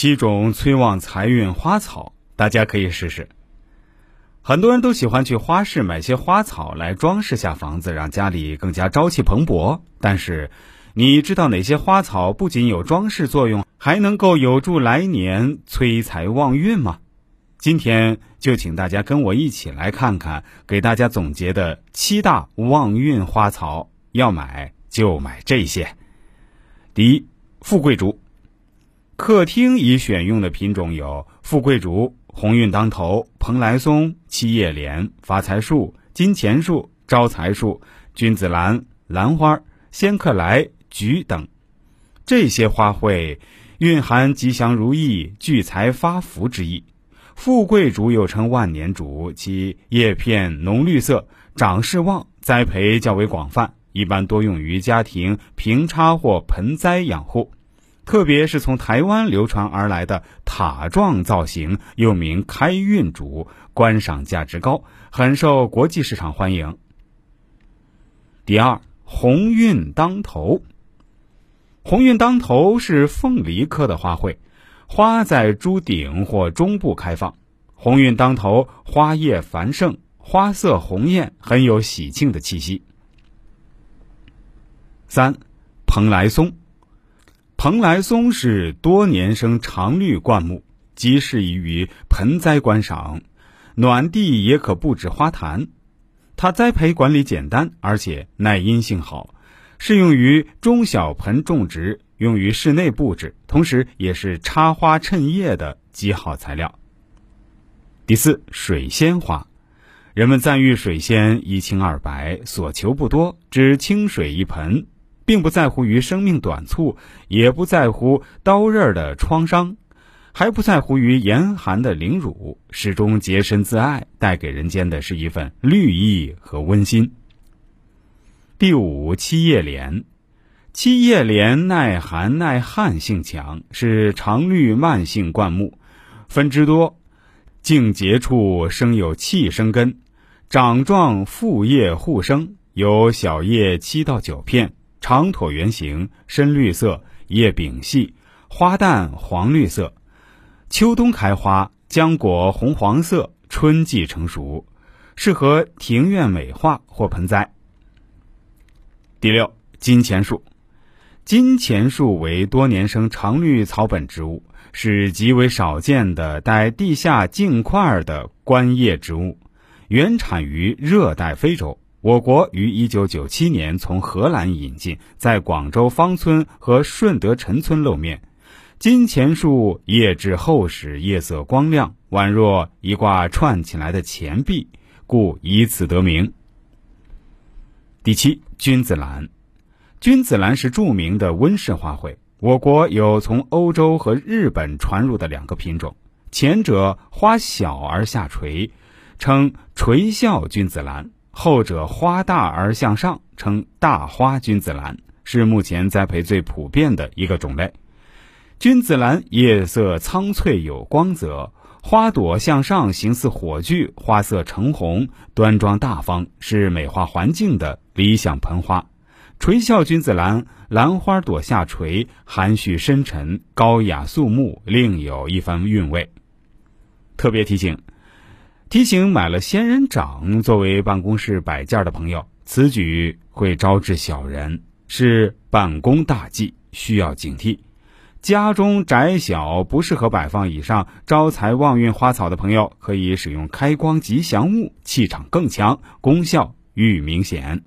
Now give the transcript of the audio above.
七种催旺财运花草，大家可以试试。很多人都喜欢去花市买些花草来装饰下房子，让家里更加朝气蓬勃。但是，你知道哪些花草不仅有装饰作用，还能够有助来年催财旺运吗？今天就请大家跟我一起来看看，给大家总结的七大旺运花草，要买就买这些。第一，富贵竹。客厅宜选用的品种有富贵竹、鸿运当头、蓬莱松、七叶莲、发财树、金钱树、招财树、君子兰、兰花、仙客来、菊等。这些花卉蕴含吉祥如意、聚财发福之意。富贵竹又称万年竹，其叶片浓绿色，长势旺，栽培较为广泛，一般多用于家庭平插或盆栽养护。特别是从台湾流传而来的塔状造型，又名开运竹，观赏价值高，很受国际市场欢迎。第二，鸿运当头。鸿运当头是凤梨科的花卉，花在株顶或中部开放。鸿运当头，花叶繁盛，花色红艳，很有喜庆的气息。三，蓬莱松。蓬莱松是多年生常绿灌木，极适宜于盆栽观赏，暖地也可布置花坛。它栽培管理简单，而且耐阴性好，适用于中小盆种植，用于室内布置，同时也是插花衬叶的极好材料。第四，水仙花，人们赞誉水仙一清二白，所求不多，只清水一盆。并不在乎于生命短促，也不在乎刀刃的创伤，还不在乎于严寒的凌辱，始终洁身自爱，带给人间的是一份绿意和温馨。第五，七叶莲，七叶莲耐寒耐旱性强，是常绿慢性灌木，分枝多，茎节处生有气生根，长状复叶互生，有小叶七到九片。长椭圆形，深绿色，叶柄细，花淡黄绿色。秋冬开花，浆果红黄色，春季成熟，适合庭院美化或盆栽。第六，金钱树。金钱树为多年生常绿草本植物，是极为少见的带地下茎块的观叶植物，原产于热带非洲。我国于一九九七年从荷兰引进，在广州芳村和顺德陈村露面。金钱树叶质厚实，叶色光亮，宛若一挂串起来的钱币，故以此得名。第七，君子兰。君子兰是著名的温室花卉，我国有从欧洲和日本传入的两个品种，前者花小而下垂，称垂笑君子兰。后者花大而向上，称大花君子兰，是目前栽培最普遍的一个种类。君子兰叶色苍翠有光泽，花朵向上，形似火炬，花色橙红，端庄大方，是美化环境的理想盆花。垂笑君子兰兰花朵下垂，含蓄深沉，高雅肃穆，另有一番韵味。特别提醒。提醒买了仙人掌作为办公室摆件的朋友，此举会招致小人，是办公大忌，需要警惕。家中窄小不适合摆放以上招财旺运花草的朋友，可以使用开光吉祥物，气场更强，功效愈明显。